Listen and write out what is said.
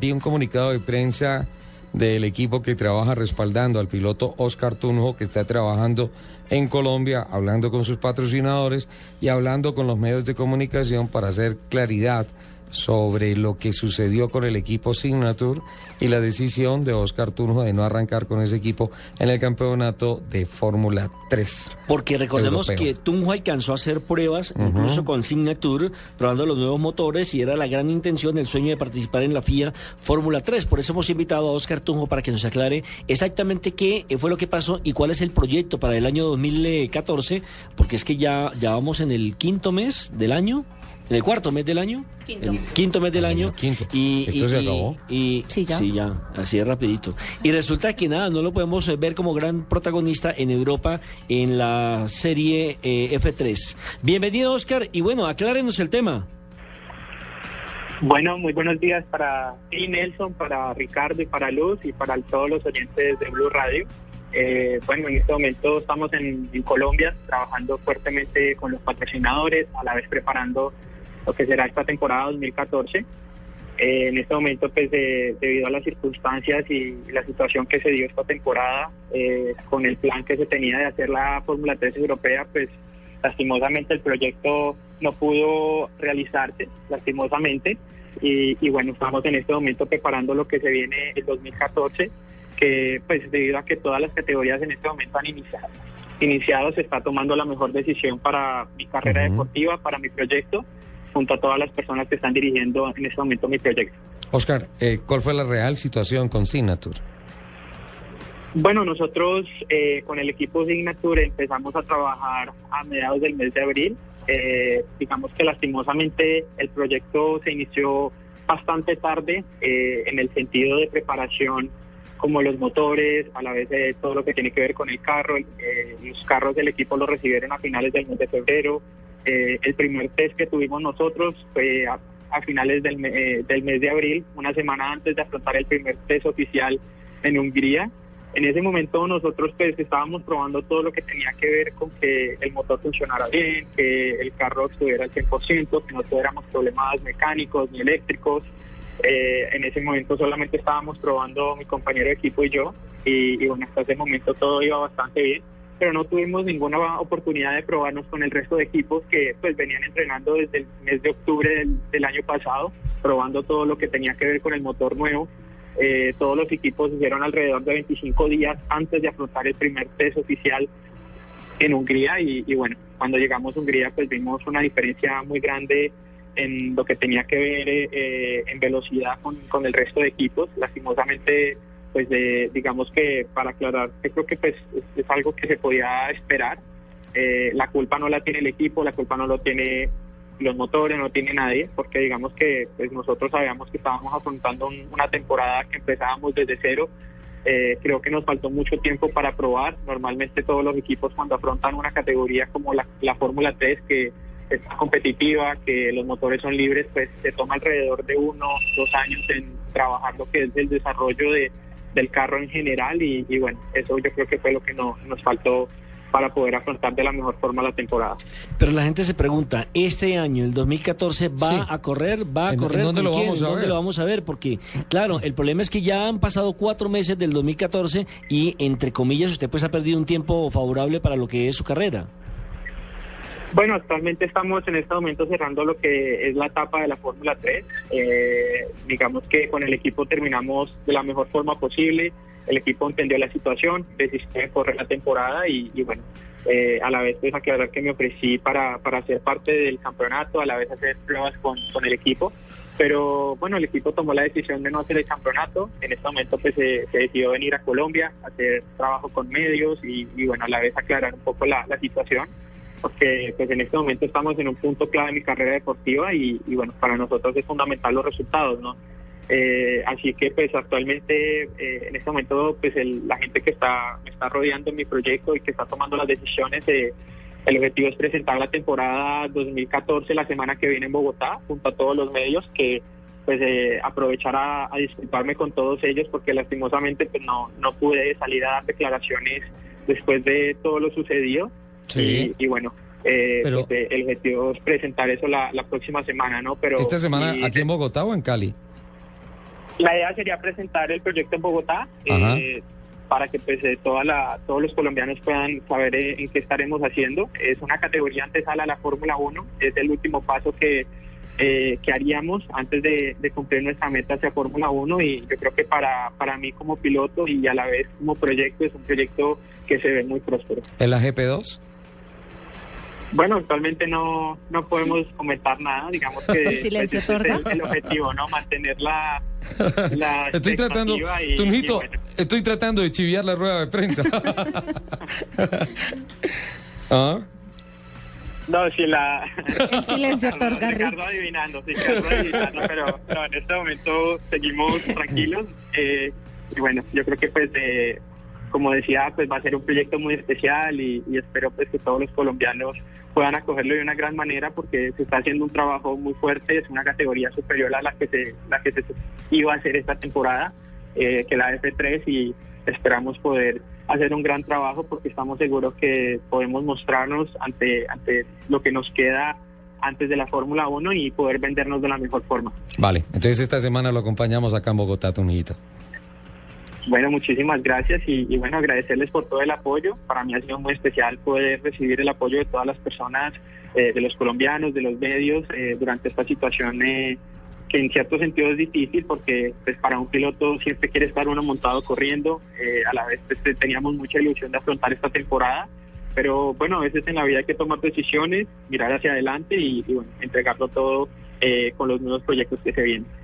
vi un comunicado de prensa del equipo que trabaja respaldando al piloto Oscar Tunjo, que está trabajando en Colombia, hablando con sus patrocinadores y hablando con los medios de comunicación para hacer claridad sobre lo que sucedió con el equipo Signature y la decisión de Oscar Tunjo de no arrancar con ese equipo en el campeonato de Fórmula 3. Porque recordemos que Tunjo alcanzó a hacer pruebas, incluso con Signature, probando los nuevos motores y era la gran intención, el sueño de participar en la FIA Fórmula 3. Por eso hemos invitado a Oscar Tunjo para que nos aclare exactamente qué fue lo que pasó y cuál es el proyecto para el año 2014, porque es que ya, ya vamos en el quinto mes del año en el cuarto mes del año. Quinto. El quinto mes del año. quinto. Y, ¿Esto se acabó? Y, Sí, ya. Sí, ya. Así es rapidito. Y resulta que nada, no lo podemos eh, ver como gran protagonista en Europa en la serie eh, F3. Bienvenido, Oscar. Y bueno, aclárenos el tema. Bueno, muy buenos días para ti, Nelson, para Ricardo y para Luz y para todos los oyentes de Blue Radio. Eh, bueno, en este momento estamos en, en Colombia trabajando fuertemente con los patrocinadores, a la vez preparando lo que será esta temporada 2014. Eh, en este momento, pues de- debido a las circunstancias y la situación que se dio esta temporada, eh, con el plan que se tenía de hacer la Fórmula 3 europea, pues lastimosamente el proyecto no pudo realizarse, lastimosamente. Y, y bueno, estamos en este momento preparando lo que se viene el 2014, que pues debido a que todas las categorías en este momento han iniciado, iniciado se está tomando la mejor decisión para mi carrera Ujú. deportiva, para mi proyecto, junto a todas las personas que están dirigiendo en este momento mi proyecto. Oscar, eh, ¿cuál fue la real situación con Signature? Bueno, nosotros eh, con el equipo Signature empezamos a trabajar a mediados del mes de abril. Eh, digamos que lastimosamente el proyecto se inició bastante tarde eh, en el sentido de preparación como los motores, a la vez de todo lo que tiene que ver con el carro. Eh, los carros del equipo los recibieron a finales del mes de febrero. Eh, el primer test que tuvimos nosotros fue a, finales del, me- eh, del mes de abril, una semana antes de afrontar el primer test oficial en Hungría. En ese momento nosotros pues estábamos probando todo lo que tenía que ver con que el motor funcionara bien, que el carro estuviera al 100%, que no tuviéramos problemas mecánicos ni eléctricos. Eh, en ese momento solamente estábamos probando mi compañero de equipo y yo y, y bueno, hasta ese momento todo iba bastante bien, pero no tuvimos ninguna oportunidad de probarnos con el resto de equipos que pues venían entrenando desde el mes de octubre del, año pasado, probando todo lo que tenía que ver con el motor nuevo. Eh, todos los equipos hicieron alrededor de 25 días antes de afrontar el primer test oficial en Hungría y, y bueno, cuando llegamos a Hungría pues vimos una diferencia muy grande en lo que tenía que ver eh, en velocidad con, con el resto de equipos. Lastimosamente, pues de, digamos que para aclarar, yo creo que pues es, algo que se podía esperar. Eh, la culpa no la tiene el equipo, la culpa no lo tiene los motores, no tiene nadie, porque digamos que pues nosotros sabíamos que estábamos afrontando un- una temporada que empezábamos desde cero. Eh, creo que nos faltó mucho tiempo para probar. Normalmente todos los equipos cuando afrontan una categoría como la, la Fórmula 3, que es competitiva, que los motores son libres, pues se toma alrededor de uno, dos años en trabajar lo que es el desarrollo de, del carro en general y, y bueno, eso yo creo que fue lo que no, nos faltó para poder afrontar de la mejor forma la temporada. Pero la gente se pregunta, ¿este año, el 2014, va Sí. a correr? ¿Va a ¿En- en correr? dónde ¿Con lo quién? vamos a ¿Dónde ver? lo vamos a ver? Porque, claro, el problema es que ya han pasado cuatro meses del 2014 y, entre comillas, usted pues ha perdido un tiempo favorable para lo que es su carrera. Bueno, actualmente estamos en este momento cerrando lo que es la etapa de la Fórmula 3. Eh, digamos que con el equipo terminamos de la mejor forma posible. El equipo entendió la situación, desistió de correr la temporada y, bueno, eh, a la vez pues aclarar que me ofrecí para, para ser parte del campeonato, a la vez hacer pruebas con, con el equipo. Pero bueno, el equipo tomó la decisión de no hacer el campeonato. En este momento pues se, se decidió venir a Colombia, hacer trabajo con medios y, y bueno, a la vez aclarar un poco la, la situación porque pues en este momento estamos en un punto clave en mi carrera deportiva y, y, bueno, para nosotros es fundamental los resultados, ¿no? Eh, así que pues actualmente eh, en este momento pues el- la gente que está me está rodeando en mi proyecto y que está tomando las decisiones eh, el objetivo es presentar la temporada 2014 la semana que viene en Bogotá junto a todos los medios que pues eh, aprovechar a, a disculparme con todos ellos porque lastimosamente pues no no pude salir a dar declaraciones después de todo lo sucedido Sí. y, y bueno, eh, Pero- pues, eh, el objetivo es presentar eso la, la próxima semana, ¿no? Pero ¿Esta semana y- aquí en Bogotá o en Cali? La idea sería presentar el proyecto en Bogotá eh, para que pues, eh, toda la, todos los colombianos puedan saber eh, en qué estaremos haciendo. Es una categoría antesala a la Fórmula 1, es el último paso que, que haríamos antes de, cumplir nuestra meta hacia Fórmula 1 y yo creo que para, para mí como piloto y a la vez como proyecto es un proyecto que se ve muy próspero. ¿En la GP2? Bueno, actualmente no, no podemos comentar nada, digamos que el silencio pues, es el, objetivo, ¿no? Mantener la, la estoy tratando, Tunjito, estoy tratando de chiviar la rueda de prensa. ¿Ah? No, si la... El silencio otorga Ricardo adivinando, sí, adivinando, pero, pero, en este momento seguimos tranquilos. Eh, y bueno, yo creo que pues de como decía, pues va a ser un proyecto muy especial y, espero pues que todos los colombianos puedan acogerlo de una gran manera porque se está haciendo un trabajo muy fuerte, es una categoría superior a la que se, la que se iba a hacer esta temporada, eh, que la F3 y esperamos poder hacer un gran trabajo porque estamos seguros que podemos mostrarnos ante, ante lo que nos queda antes de la Fórmula 1 y poder vendernos de la mejor forma. Vale, entonces esta semana lo acompañamos acá en Bogotá, Tunito. Bueno, muchísimas gracias y, bueno, agradecerles por todo el apoyo. Para mí ha sido muy especial poder recibir el apoyo de todas las personas, eh, de los colombianos, de los medios, eh, durante esta situación eh, que en cierto sentido es difícil porque pues para un piloto siempre quiere estar uno montado corriendo. a la vez pues, teníamos mucha ilusión de afrontar esta temporada. Pero bueno, a veces en la vida hay que tomar decisiones, mirar hacia adelante y, y bueno, entregarlo todo con los nuevos proyectos que se vienen.